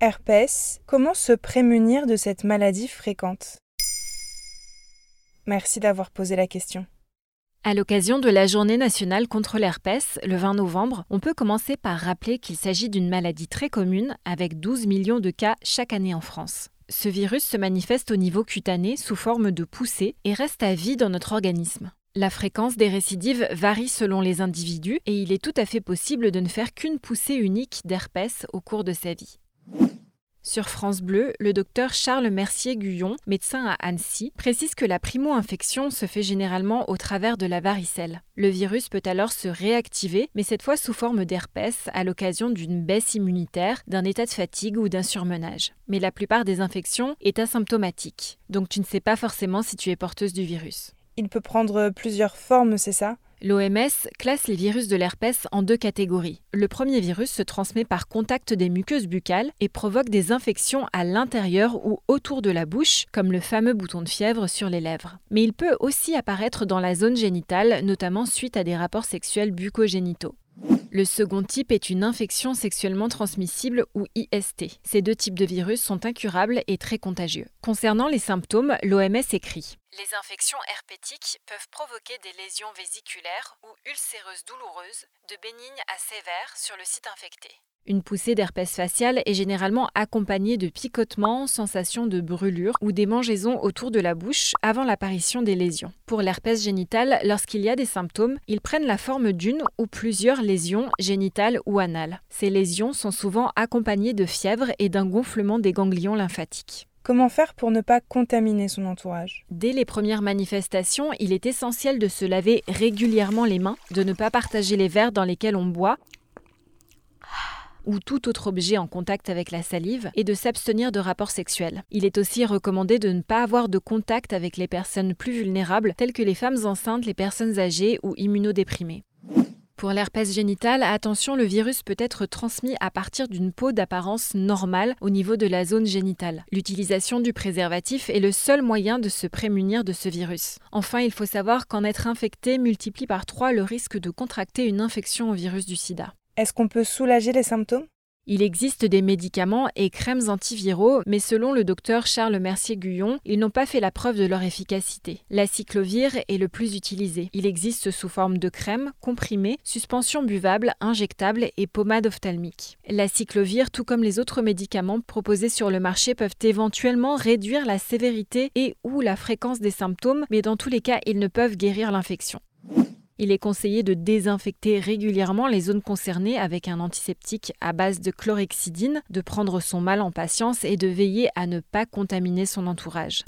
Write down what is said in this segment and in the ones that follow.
Herpès, comment se prémunir de cette maladie fréquente? Merci d'avoir posé la question. À l'occasion de la Journée nationale contre l'herpès, le 20 novembre, on peut commencer par rappeler qu'il s'agit d'une maladie très commune, avec 12 millions de cas chaque année en France. Ce virus se manifeste au niveau cutané sous forme de poussée et reste à vie dans notre organisme. La fréquence des récidives varie selon les individus et il est tout à fait possible de ne faire qu'une poussée unique d'herpès au cours de sa vie. Sur France Bleu, le docteur Charles Mercier-Guyon, médecin à Annecy, précise que la primo-infection se fait généralement au travers de la varicelle. Le virus peut alors se réactiver, mais cette fois sous forme d'herpès à l'occasion d'une baisse immunitaire, d'un état de fatigue ou d'un surmenage. Mais la plupart des infections est asymptomatique, donc tu ne sais pas forcément si tu es porteuse du virus. Il peut prendre plusieurs formes, c'est ça? L'OMS classe les virus de l'herpès en deux catégories. Le premier virus se transmet par contact des muqueuses buccales et provoque des infections à l'intérieur ou autour de la bouche, comme le fameux bouton de fièvre sur les lèvres. Mais il peut aussi apparaître dans la zone génitale, notamment suite à des rapports sexuels bucogénitaux. Le second type est une infection sexuellement transmissible ou IST. Ces deux types de virus sont incurables et très contagieux. Concernant les symptômes, l'OMS écrit Les infections herpétiques peuvent provoquer des lésions vésiculaires ou ulcéreuses douloureuses, de bénignes à sévères sur le site infecté. Une poussée d'herpès facial est généralement accompagnée de picotements, sensations de brûlure ou des mangeaisons autour de la bouche avant l'apparition des lésions. Pour l'herpès génital, lorsqu'il y a des symptômes, ils prennent la forme d'une ou plusieurs lésions génitales ou anales. Ces lésions sont souvent accompagnées de fièvre et d'un gonflement des ganglions lymphatiques. Comment faire pour ne pas contaminer son entourage? Dès les premières manifestations, il est essentiel de se laver régulièrement les mains, de ne pas partager les verres dans lesquels on boit ou tout autre objet en contact avec la salive et de s'abstenir de rapports sexuels. Il est aussi recommandé de ne pas avoir de contact avec les personnes plus vulnérables telles que les femmes enceintes, les personnes âgées ou immunodéprimées. Pour l'herpès génital, attention, le virus peut être transmis à partir d'une peau d'apparence normale au niveau de la zone génitale. L'utilisation du préservatif est le seul moyen de se prémunir de ce virus. Enfin, il faut savoir qu'en être infecté multiplie par 3 le risque de contracter une infection au virus du sida. Est-ce qu'on peut soulager les symptômes? Il existe des médicaments et crèmes antiviraux, mais selon le docteur Charles Mercier-Guyon, ils n'ont pas fait la preuve de leur efficacité. L'aciclovir est le plus utilisé. Il existe sous forme de crème, comprimée, suspension buvable, injectable et pommade ophtalmique. L'aciclovir, tout comme les autres médicaments proposés sur le marché, peuvent éventuellement réduire la sévérité et ou la fréquence des symptômes, mais dans tous les cas, ils ne peuvent guérir l'infection. Il est conseillé de désinfecter régulièrement les zones concernées avec un antiseptique à base de chlorhexidine, de prendre son mal en patience et de veiller à ne pas contaminer son entourage.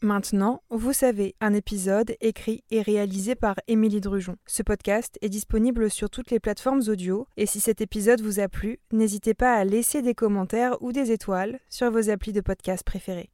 Maintenant, vous savez, un épisode écrit et réalisé par Émilie Drujon. Ce podcast est disponible sur toutes les plateformes audio et si cet épisode vous a plu, n'hésitez pas à laisser des commentaires ou des étoiles sur vos applis de podcast préférés.